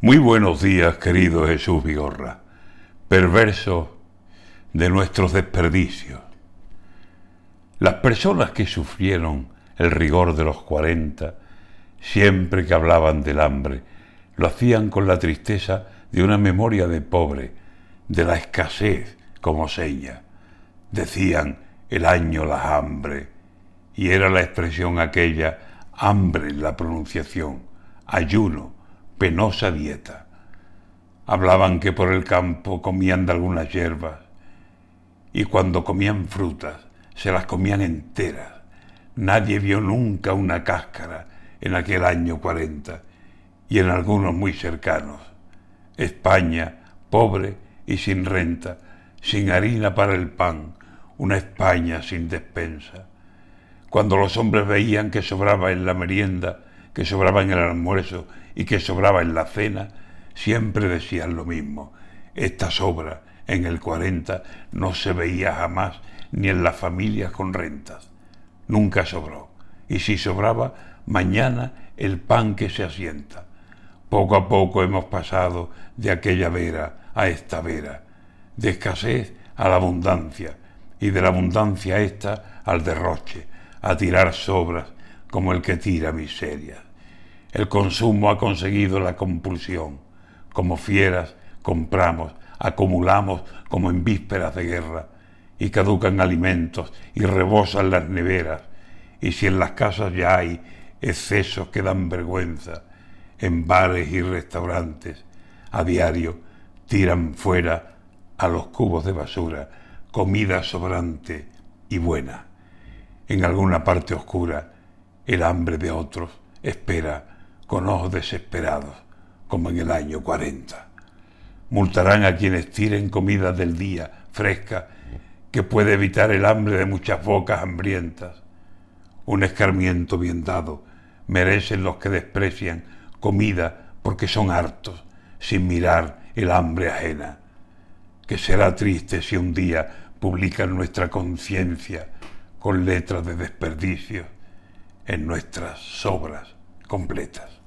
Muy buenos días, querido Jesús Vigorra, perverso de nuestros desperdicios. Las personas que sufrieron el rigor de los cuarenta, siempre que hablaban del hambre, lo hacían con la tristeza de una memoria de pobre, de la escasez como seña. Decían el año la hambre, y era la expresión aquella, hambre en la pronunciación, ayuno, penosa dieta. Hablaban que por el campo comían de algunas hierbas, y cuando comían frutas se las comían enteras. Nadie vio nunca una cáscara en aquel año 40 y en algunos muy cercanos. España, pobre y sin renta, sin harina para el pan, una España sin despensa. Cuando los hombres veían que sobraba en la merienda, que sobraba en el almuerzo y que sobraba en la cena, siempre decían lo mismo. Esta sobra en el 40 no se veía jamás ni en las familias con rentas. Nunca sobró. Y si sobraba, mañana el pan que se asienta. Poco a poco hemos pasado de aquella vera a esta vera, de escasez a la abundancia, y de la abundancia esta al derroche, a tirar sobras como el que tira miserias. El consumo ha conseguido la compulsión. Como fieras compramos, acumulamos como en vísperas de guerra, y caducan alimentos y rebosan las neveras, y si en las casas ya hay excesos que dan vergüenza, en bares y restaurantes, a diario tiran fuera a los cubos de basura comida sobrante y buena. En alguna parte oscura, el hambre de otros espera con ojos desesperados, como en el año 40. Multarán a quienes tiren comida del día, fresca, que puede evitar el hambre de muchas bocas hambrientas. Un escarmiento bien dado merecen los que desprecian comida porque son hartos, sin mirar el hambre ajena. Que será triste si un día publican nuestra conciencia con letras de desperdicio en nuestras sobras completas.